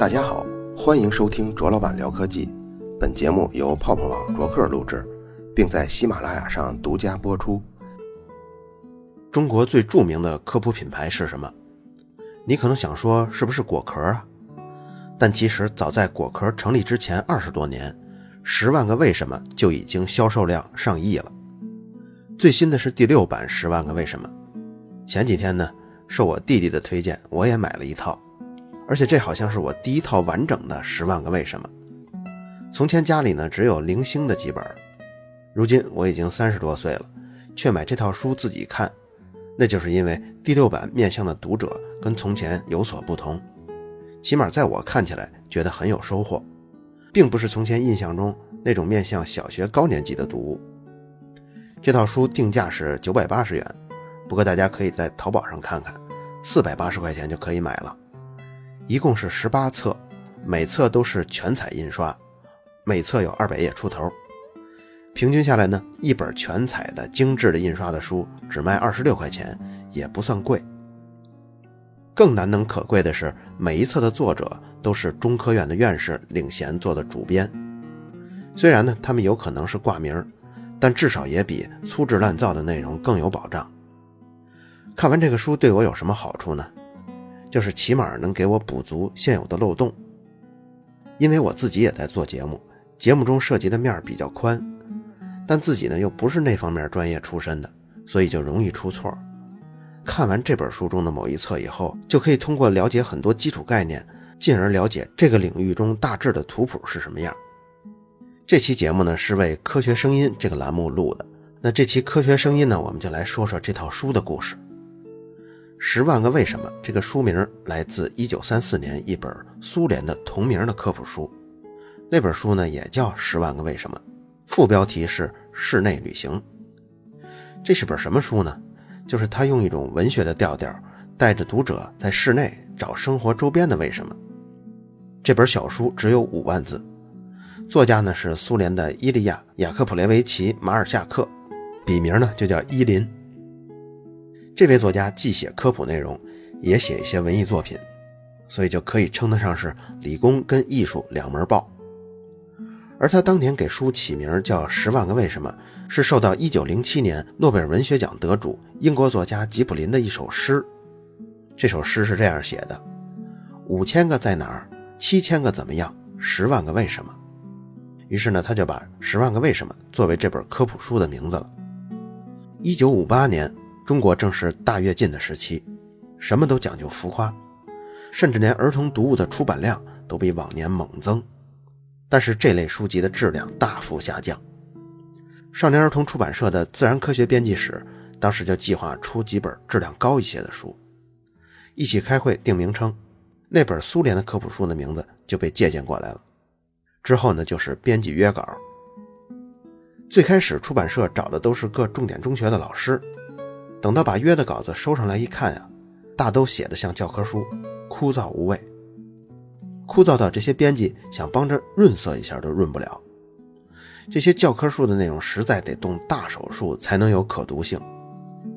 大家好，欢迎收听卓老板聊科技。本节目由泡泡网卓克录制，并在喜马拉雅上独家播出。中国最著名的科普品牌是什么？你可能想说是不是果壳啊？但其实早在果壳成立之前二十多年，《十万个为什么》就已经销售量上亿了。最新的是第六版《十万个为什么》。前几天呢，受我弟弟的推荐，我也买了一套。而且这好像是我第一套完整的《十万个为什么》。从前家里呢只有零星的几本，如今我已经三十多岁了，却买这套书自己看，那就是因为第六版面向的读者跟从前有所不同，起码在我看起来觉得很有收获，并不是从前印象中那种面向小学高年级的读物。这套书定价是九百八十元，不过大家可以在淘宝上看看，四百八十块钱就可以买了。一共是十八册，每册都是全彩印刷，每册有二百页出头。平均下来呢，一本全彩的精致的印刷的书只卖二十六块钱，也不算贵。更难能可贵的是，每一册的作者都是中科院的院士领衔做的主编。虽然呢，他们有可能是挂名，但至少也比粗制滥造的内容更有保障。看完这个书对我有什么好处呢？就是起码能给我补足现有的漏洞，因为我自己也在做节目，节目中涉及的面比较宽，但自己呢又不是那方面专业出身的，所以就容易出错。看完这本书中的某一册以后，就可以通过了解很多基础概念，进而了解这个领域中大致的图谱是什么样。这期节目呢是为《科学声音》这个栏目录的，那这期《科学声音》呢，我们就来说说这套书的故事。十万个为什么？这个书名来自一九三四年一本苏联的同名的科普书，那本书呢也叫《十万个为什么》，副标题是“室内旅行”。这是本什么书呢？就是他用一种文学的调调，带着读者在室内找生活周边的为什么。这本小书只有五万字，作家呢是苏联的伊利亚·雅克普列维奇·马尔夏克，笔名呢就叫伊林。这位作家既写科普内容，也写一些文艺作品，所以就可以称得上是理工跟艺术两门报。而他当年给书起名叫《十万个为什么》，是受到1907年诺贝尔文学奖得主英国作家吉卜林的一首诗。这首诗是这样写的：“五千个在哪儿？七千个怎么样？十万个为什么？”于是呢，他就把《十万个为什么》作为这本科普书的名字了。1958年。中国正是大跃进的时期，什么都讲究浮夸，甚至连儿童读物的出版量都比往年猛增。但是这类书籍的质量大幅下降。少年儿童出版社的自然科学编辑室当时就计划出几本质量高一些的书，一起开会定名称，那本苏联的科普书的名字就被借鉴过来了。之后呢，就是编辑约稿。最开始出版社找的都是各重点中学的老师。等到把约的稿子收上来一看呀，大都写的像教科书，枯燥无味，枯燥到这些编辑想帮着润色一下都润不了。这些教科书的内容实在得动大手术才能有可读性，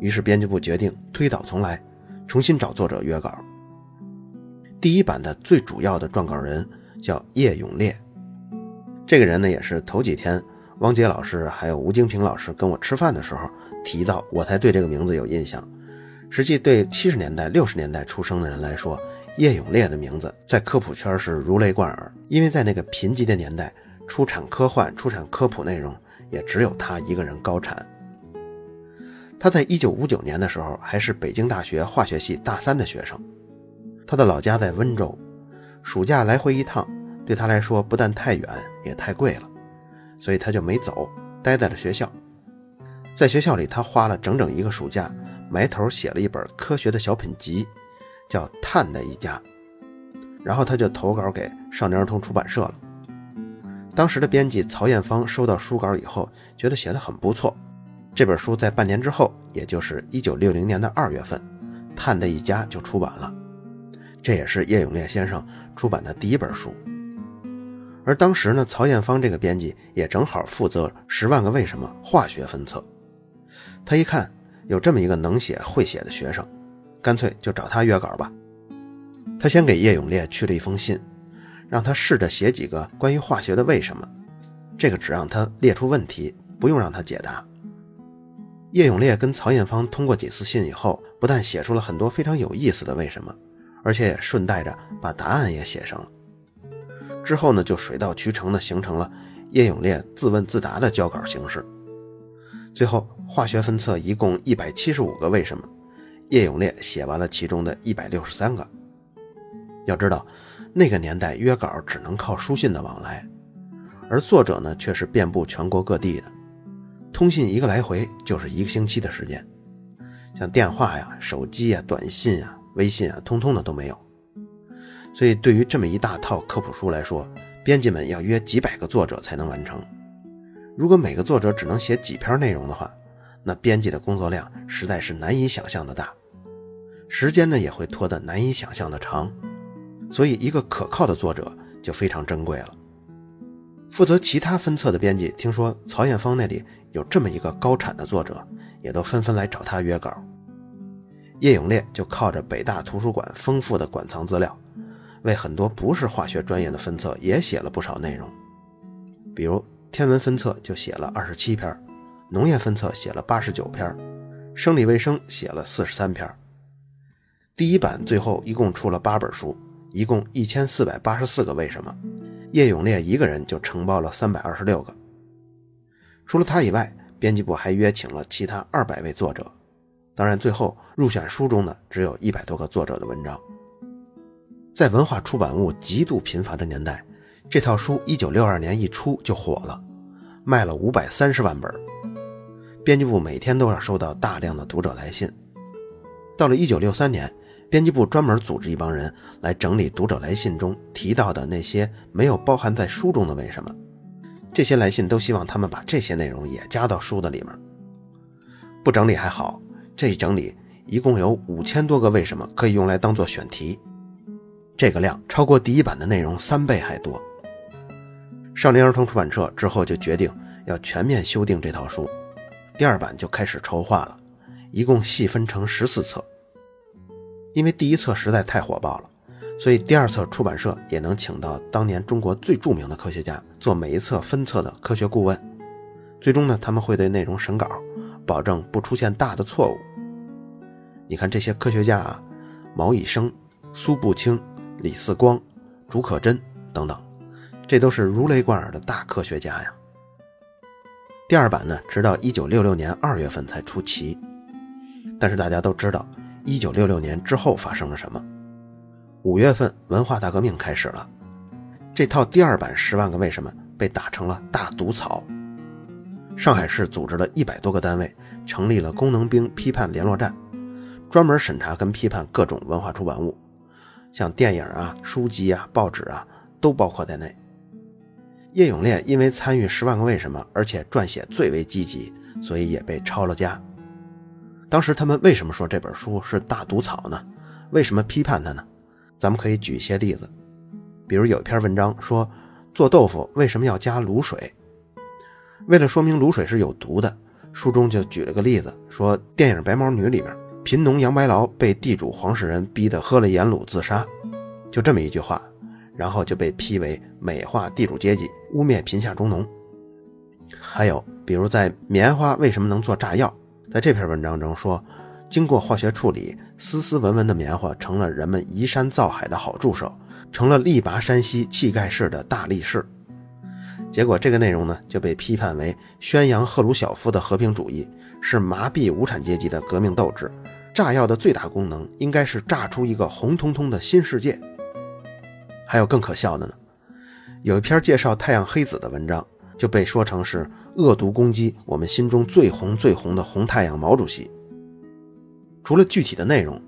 于是编辑部决定推倒重来，重新找作者约稿。第一版的最主要的撰稿人叫叶永烈，这个人呢也是头几天汪杰老师还有吴京平老师跟我吃饭的时候。提到我才对这个名字有印象，实际对七十年代、六十年代出生的人来说，叶永烈的名字在科普圈是如雷贯耳，因为在那个贫瘠的年代，出产科幻、出产科普内容也只有他一个人高产。他在一九五九年的时候还是北京大学化学系大三的学生，他的老家在温州，暑假来回一趟对他来说不但太远也太贵了，所以他就没走，待在了学校。在学校里，他花了整整一个暑假，埋头写了一本科学的小品集，叫《碳的一家》，然后他就投稿给少年儿童出版社了。当时的编辑曹艳芳收到书稿以后，觉得写得很不错。这本书在半年之后，也就是1960年的二月份，《碳的一家》就出版了。这也是叶永烈先生出版的第一本书。而当时呢，曹艳芳这个编辑也正好负责《十万个为什么》化学分册。他一看有这么一个能写会写的学生，干脆就找他约稿吧。他先给叶永烈去了一封信，让他试着写几个关于化学的为什么。这个只让他列出问题，不用让他解答。叶永烈跟曹艳芳通过几次信以后，不但写出了很多非常有意思的为什么，而且也顺带着把答案也写上了。之后呢，就水到渠成的形成了叶永烈自问自答的交稿形式。最后，化学分册一共一百七十五个为什么，叶永烈写完了其中的一百六十三个。要知道，那个年代约稿只能靠书信的往来，而作者呢却是遍布全国各地的。通信一个来回就是一个星期的时间，像电话呀、手机呀、短信呀、微信啊，通通的都没有。所以，对于这么一大套科普书来说，编辑们要约几百个作者才能完成。如果每个作者只能写几篇内容的话，那编辑的工作量实在是难以想象的大，时间呢也会拖得难以想象的长。所以，一个可靠的作者就非常珍贵了。负责其他分册的编辑听说曹艳芳那里有这么一个高产的作者，也都纷纷来找他约稿。叶永烈就靠着北大图书馆丰富的馆藏资料，为很多不是化学专业的分册也写了不少内容。比如天文分册就写了二十七篇，农业分册写了八十九篇，生理卫生写了四十三篇。第一版最后一共出了八本书，一共一千四百八十四个为什么。叶永烈一个人就承包了三百二十六个。除了他以外，编辑部还约请了其他二百位作者。当然，最后入选书中的只有一百多个作者的文章。在文化出版物极度贫乏的年代，这套书一九六二年一出就火了，卖了五百三十万本。编辑部每天都要收到大量的读者来信。到了一九六三年。编辑部专门组织一帮人来整理读者来信中提到的那些没有包含在书中的为什么。这些来信都希望他们把这些内容也加到书的里面。不整理还好，这一整理一共有五千多个为什么可以用来当做选题，这个量超过第一版的内容三倍还多。少年儿童出版社之后就决定要全面修订这套书，第二版就开始筹划了，一共细分成十四册。因为第一册实在太火爆了，所以第二册出版社也能请到当年中国最著名的科学家做每一册分册的科学顾问。最终呢，他们会对内容审稿，保证不出现大的错误。你看这些科学家啊，毛以升、苏步青、李四光、竺可桢等等，这都是如雷贯耳的大科学家呀。第二版呢，直到一九六六年二月份才出齐，但是大家都知道。一九六六年之后发生了什么？五月份，文化大革命开始了。这套第二版《十万个为什么》被打成了大毒草。上海市组织了一百多个单位，成立了功能兵批判联络站，专门审查跟批判各种文化出版物，像电影啊、书籍啊、报纸啊，都包括在内。叶永烈因为参与《十万个为什么》，而且撰写最为积极，所以也被抄了家。当时他们为什么说这本书是大毒草呢？为什么批判它呢？咱们可以举一些例子，比如有一篇文章说做豆腐为什么要加卤水？为了说明卤水是有毒的，书中就举了个例子，说电影《白毛女》里面贫农杨白劳被地主黄世仁逼得喝了盐卤自杀，就这么一句话，然后就被批为美化地主阶级，污蔑贫下中农。还有比如在棉花为什么能做炸药？在这篇文章中说，经过化学处理，丝丝纹纹的棉花成了人们移山造海的好助手，成了力拔山兮气盖世的大力士。结果这个内容呢，就被批判为宣扬赫鲁晓夫的和平主义，是麻痹无产阶级的革命斗志。炸药的最大功能应该是炸出一个红彤彤的新世界。还有更可笑的呢，有一篇介绍太阳黑子的文章。就被说成是恶毒攻击我们心中最红最红的红太阳毛主席。除了具体的内容，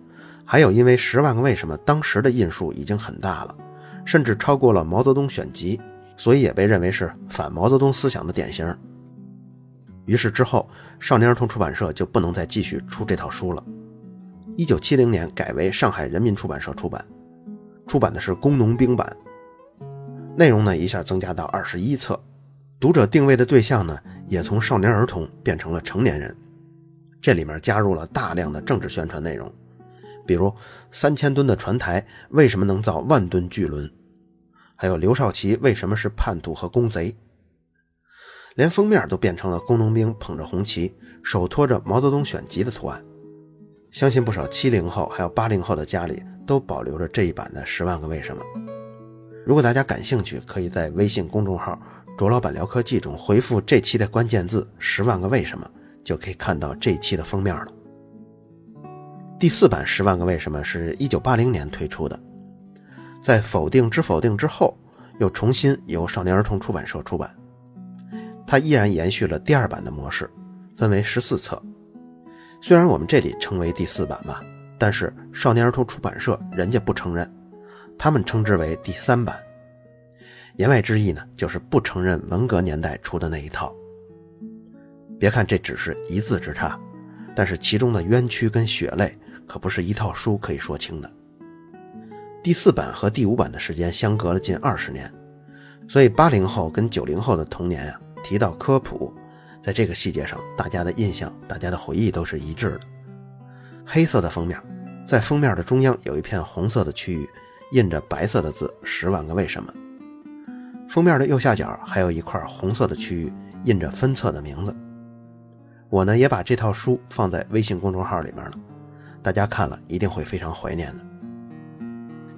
还有因为《十万个为什么》当时的印数已经很大了，甚至超过了《毛泽东选集》，所以也被认为是反毛泽东思想的典型。于是之后，少年儿童出版社就不能再继续出这套书了。一九七零年改为上海人民出版社出版，出版的是工农兵版，内容呢一下增加到二十一册。读者定位的对象呢，也从少年儿童变成了成年人，这里面加入了大量的政治宣传内容，比如三千吨的船台为什么能造万吨巨轮，还有刘少奇为什么是叛徒和公贼，连封面都变成了工农兵捧着红旗，手托着毛泽东选集的图案。相信不少七零后还有八零后的家里都保留着这一版的《十万个为什么》。如果大家感兴趣，可以在微信公众号“卓老板聊科技”中回复这期的关键字“十万个为什么”，就可以看到这期的封面了。第四版《十万个为什么》是一九八零年推出的，在《否定之否定》之后，又重新由少年儿童出版社出版。它依然延续了第二版的模式，分为十四册。虽然我们这里称为第四版吧，但是少年儿童出版社人家不承认，他们称之为第三版。言外之意呢，就是不承认文革年代出的那一套。别看这只是一字之差，但是其中的冤屈跟血泪。可不是一套书可以说清的。第四版和第五版的时间相隔了近二十年，所以八零后跟九零后的童年啊，提到科普，在这个细节上，大家的印象、大家的回忆都是一致的。黑色的封面，在封面的中央有一片红色的区域，印着白色的字“十万个为什么”。封面的右下角还有一块红色的区域，印着分册的名字。我呢也把这套书放在微信公众号里面了。大家看了一定会非常怀念的。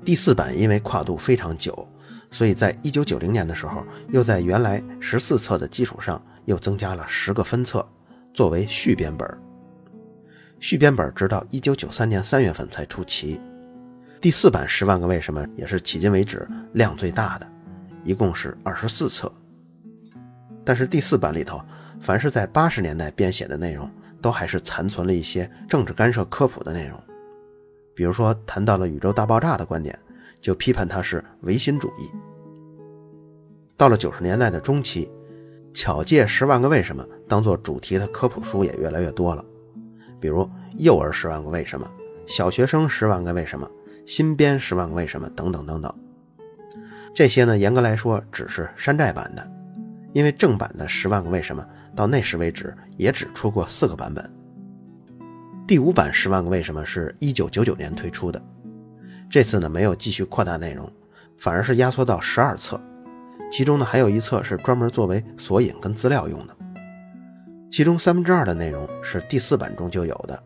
第四版因为跨度非常久，所以在一九九零年的时候，又在原来十四册的基础上又增加了十个分册，作为续编本。续编本直到一九九三年三月份才出齐。第四版《十万个为什么》也是迄今为止量最大的，一共是二十四册。但是第四版里头，凡是在八十年代编写的内容。都还是残存了一些政治干涉科普的内容，比如说谈到了宇宙大爆炸的观点，就批判它是唯心主义。到了九十年代的中期，巧借十万个为什么当做主题的科普书也越来越多了，比如幼儿十万个为什么、小学生十万个为什么、新编十万个为什么等等等等。这些呢，严格来说只是山寨版的，因为正版的十万个为什么。到那时为止，也只出过四个版本。第五版《十万个为什么》是一九九九年推出的，这次呢没有继续扩大内容，反而是压缩到十二册，其中呢还有一册是专门作为索引跟资料用的。其中三分之二的内容是第四版中就有的，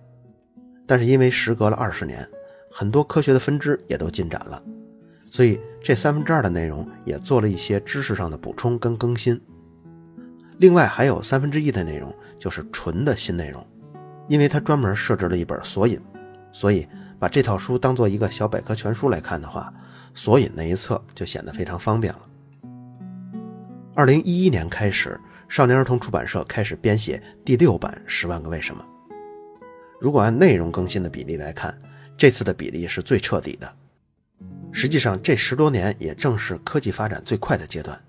但是因为时隔了二十年，很多科学的分支也都进展了，所以这三分之二的内容也做了一些知识上的补充跟更新。另外还有三分之一的内容就是纯的新内容，因为它专门设置了一本索引，所以把这套书当做一个小百科全书来看的话，索引那一册就显得非常方便了。二零一一年开始，少年儿童出版社开始编写第六版《十万个为什么》。如果按内容更新的比例来看，这次的比例是最彻底的。实际上，这十多年也正是科技发展最快的阶段。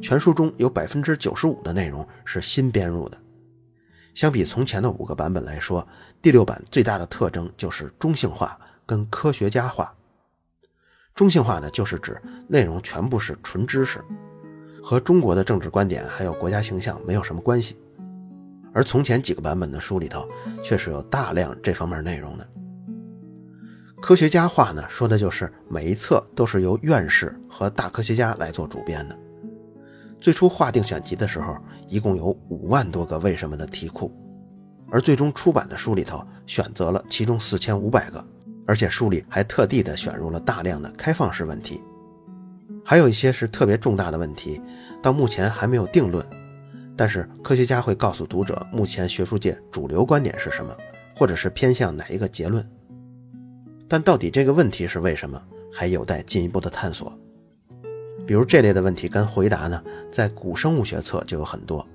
全书中有百分之九十五的内容是新编入的，相比从前的五个版本来说，第六版最大的特征就是中性化跟科学家化。中性化呢，就是指内容全部是纯知识，和中国的政治观点还有国家形象没有什么关系。而从前几个版本的书里头，确实有大量这方面内容的。科学家话呢，说的就是每一册都是由院士和大科学家来做主编的。最初划定选集的时候，一共有五万多个为什么的题库，而最终出版的书里头选择了其中四千五百个，而且书里还特地的选入了大量的开放式问题，还有一些是特别重大的问题，到目前还没有定论，但是科学家会告诉读者目前学术界主流观点是什么，或者是偏向哪一个结论，但到底这个问题是为什么，还有待进一步的探索。比如这类的问题跟回答呢，在古生物学册就有很多。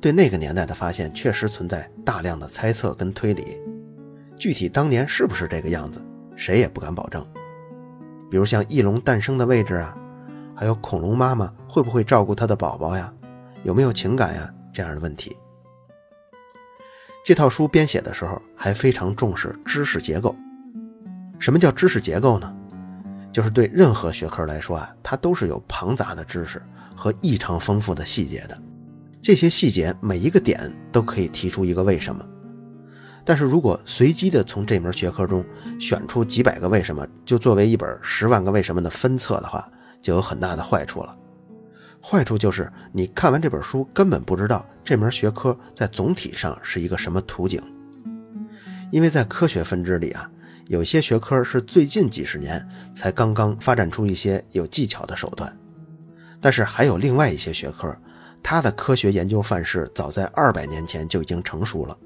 对那个年代的发现，确实存在大量的猜测跟推理。具体当年是不是这个样子，谁也不敢保证。比如像翼龙诞生的位置啊，还有恐龙妈妈会不会照顾它的宝宝呀，有没有情感呀这样的问题。这套书编写的时候还非常重视知识结构。什么叫知识结构呢？就是对任何学科来说啊，它都是有庞杂的知识和异常丰富的细节的。这些细节每一个点都可以提出一个为什么。但是如果随机的从这门学科中选出几百个为什么，就作为一本十万个为什么的分册的话，就有很大的坏处了。坏处就是你看完这本书，根本不知道这门学科在总体上是一个什么图景。因为在科学分支里啊，有些学科是最近几十年才刚刚发展出一些有技巧的手段，但是还有另外一些学科，它的科学研究范式早在二百年前就已经成熟了。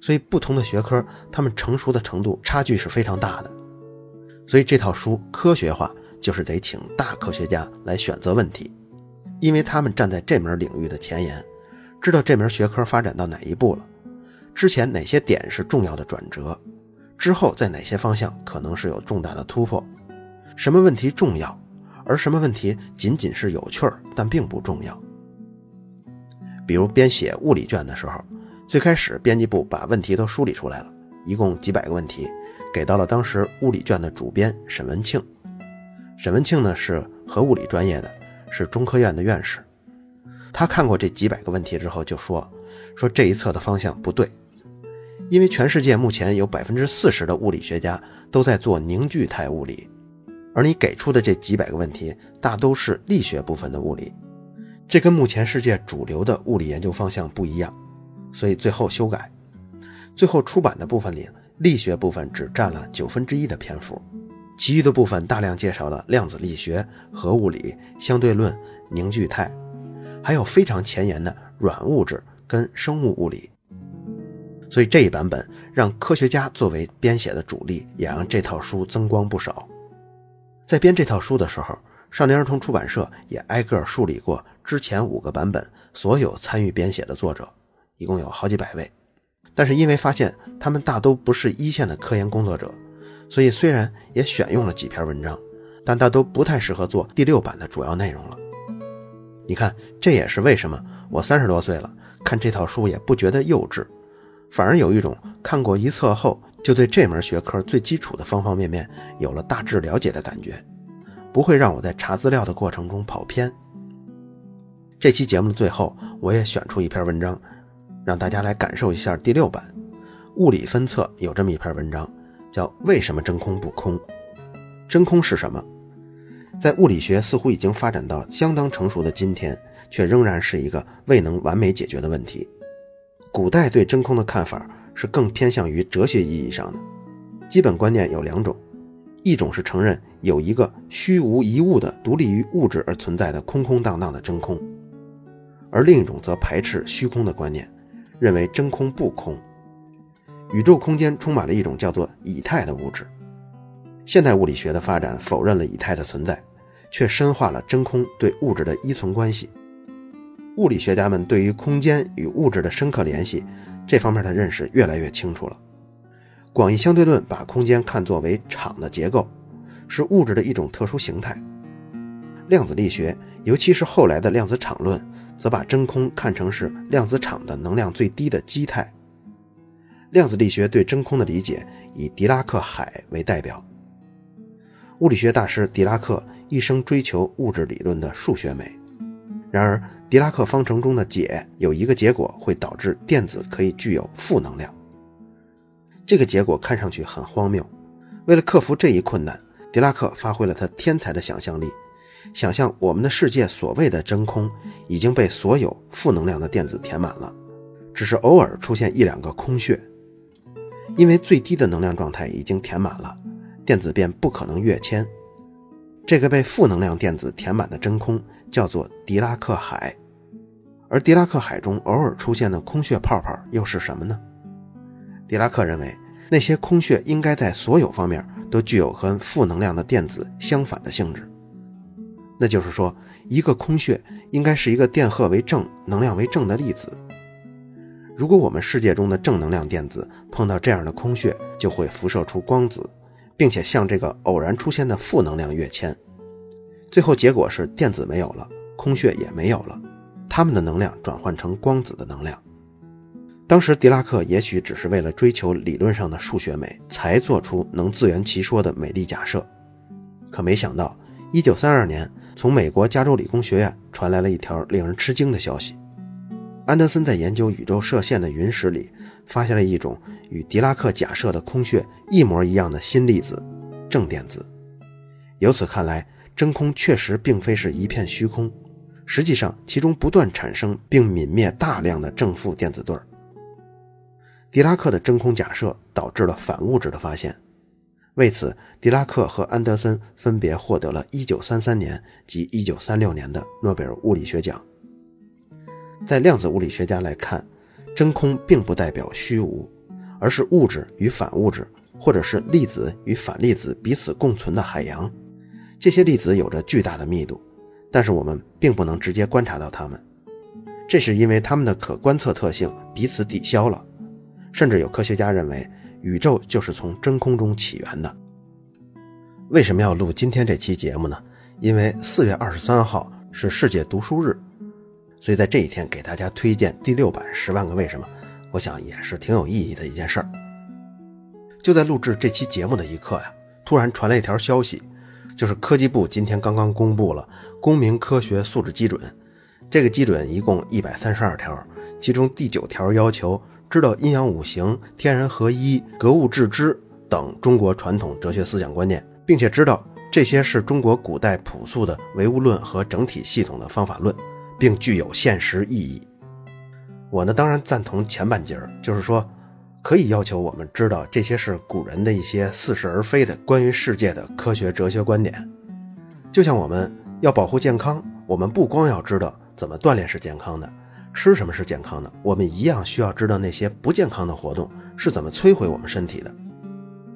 所以不同的学科，它们成熟的程度差距是非常大的。所以这套书科学化，就是得请大科学家来选择问题。因为他们站在这门领域的前沿，知道这门学科发展到哪一步了，之前哪些点是重要的转折，之后在哪些方向可能是有重大的突破，什么问题重要，而什么问题仅仅是有趣儿但并不重要。比如编写物理卷的时候，最开始编辑部把问题都梳理出来了，一共几百个问题，给到了当时物理卷的主编沈文庆。沈文庆呢是核物理专业的。是中科院的院士，他看过这几百个问题之后就说：“说这一册的方向不对，因为全世界目前有百分之四十的物理学家都在做凝聚态物理，而你给出的这几百个问题大都是力学部分的物理，这跟目前世界主流的物理研究方向不一样，所以最后修改，最后出版的部分里，力学部分只占了九分之一的篇幅。”其余的部分大量介绍了量子力学、核物理、相对论、凝聚态，还有非常前沿的软物质跟生物物理。所以这一版本让科学家作为编写的主力，也让这套书增光不少。在编这套书的时候，少年儿童出版社也挨个梳理过之前五个版本所有参与编写的作者，一共有好几百位。但是因为发现他们大都不是一线的科研工作者。所以虽然也选用了几篇文章，但大都不太适合做第六版的主要内容了。你看，这也是为什么我三十多岁了，看这套书也不觉得幼稚，反而有一种看过一册后就对这门学科最基础的方方面面有了大致了解的感觉，不会让我在查资料的过程中跑偏。这期节目的最后，我也选出一篇文章，让大家来感受一下第六版物理分册有这么一篇文章。叫为什么真空不空？真空是什么？在物理学似乎已经发展到相当成熟的今天，却仍然是一个未能完美解决的问题。古代对真空的看法是更偏向于哲学意义上的，基本观念有两种：一种是承认有一个虚无一物的独立于物质而存在的空空荡荡的真空；而另一种则排斥虚空的观念，认为真空不空。宇宙空间充满了一种叫做以太的物质。现代物理学的发展否认了以太的存在，却深化了真空对物质的依存关系。物理学家们对于空间与物质的深刻联系这方面的认识越来越清楚了。广义相对论把空间看作为场的结构，是物质的一种特殊形态。量子力学，尤其是后来的量子场论，则把真空看成是量子场的能量最低的基态。量子力学对真空的理解以狄拉克海为代表。物理学大师狄拉克一生追求物质理论的数学美，然而狄拉克方程中的解有一个结果会导致电子可以具有负能量。这个结果看上去很荒谬。为了克服这一困难，狄拉克发挥了他天才的想象力，想象我们的世界所谓的真空已经被所有负能量的电子填满了，只是偶尔出现一两个空穴。因为最低的能量状态已经填满了，电子便不可能跃迁。这个被负能量电子填满的真空叫做狄拉克海，而狄拉克海中偶尔出现的空穴泡泡又是什么呢？狄拉克认为，那些空穴应该在所有方面都具有和负能量的电子相反的性质。那就是说，一个空穴应该是一个电荷为正、能量为正的粒子。如果我们世界中的正能量电子碰到这样的空穴，就会辐射出光子，并且向这个偶然出现的负能量跃迁。最后结果是电子没有了，空穴也没有了，它们的能量转换成光子的能量。当时狄拉克也许只是为了追求理论上的数学美，才做出能自圆其说的美丽假设。可没想到，1932年，从美国加州理工学院传来了一条令人吃惊的消息。安德森在研究宇宙射线的云石里，发现了一种与狄拉克假设的空穴一模一样的新粒子——正电子。由此看来，真空确实并非是一片虚空，实际上其中不断产生并泯灭大量的正负电子对儿。狄拉克的真空假设导致了反物质的发现，为此，狄拉克和安德森分别获得了1933年及1936年的诺贝尔物理学奖。在量子物理学家来看，真空并不代表虚无，而是物质与反物质，或者是粒子与反粒子彼此共存的海洋。这些粒子有着巨大的密度，但是我们并不能直接观察到它们，这是因为它们的可观测特性彼此抵消了。甚至有科学家认为，宇宙就是从真空中起源的。为什么要录今天这期节目呢？因为四月二十三号是世界读书日，所以在这一天给大家推荐第六版《十万个为什么》，我想也是挺有意义的一件事儿。就在录制这期节目的一刻呀，突然传来一条消息，就是科技部今天刚刚公布了公民科学素质基准，这个基准一共一百三十二条，其中第九条要求。知道阴阳五行、天人合一、格物致知等中国传统哲学思想观念，并且知道这些是中国古代朴素的唯物论和整体系统的方法论，并具有现实意义。我呢，当然赞同前半截儿，就是说，可以要求我们知道这些是古人的一些似是而非的关于世界的科学哲学观点。就像我们要保护健康，我们不光要知道怎么锻炼是健康的。吃什么是健康的？我们一样需要知道那些不健康的活动是怎么摧毁我们身体的。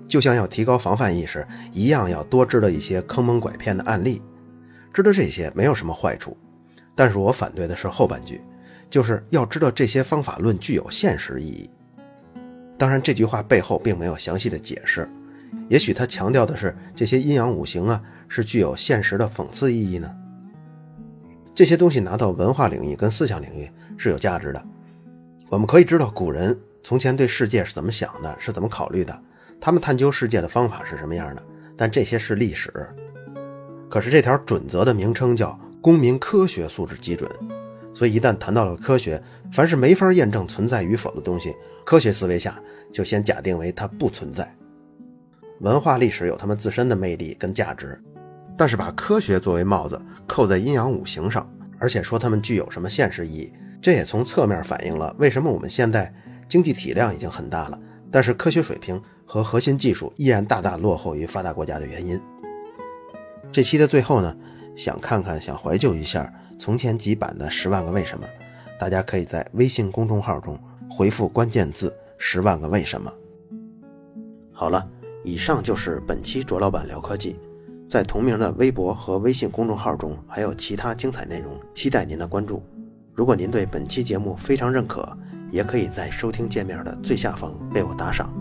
就像要提高防范意识一样，要多知道一些坑蒙拐骗的案例。知道这些没有什么坏处，但是我反对的是后半句，就是要知道这些方法论具有现实意义。当然，这句话背后并没有详细的解释，也许他强调的是这些阴阳五行啊是具有现实的讽刺意义呢。这些东西拿到文化领域跟思想领域是有价值的。我们可以知道古人从前对世界是怎么想的，是怎么考虑的，他们探究世界的方法是什么样的。但这些是历史。可是这条准则的名称叫公民科学素质基准，所以一旦谈到了科学，凡是没法验证存在与否的东西，科学思维下就先假定为它不存在。文化历史有他们自身的魅力跟价值。但是把科学作为帽子扣在阴阳五行上，而且说它们具有什么现实意义，这也从侧面反映了为什么我们现在经济体量已经很大了，但是科学水平和核心技术依然大大落后于发达国家的原因。这期的最后呢，想看看想怀旧一下从前几版的《十万个为什么》，大家可以在微信公众号中回复关键字“十万个为什么”。好了，以上就是本期卓老板聊科技。在同名的微博和微信公众号中，还有其他精彩内容，期待您的关注。如果您对本期节目非常认可，也可以在收听界面的最下方为我打赏。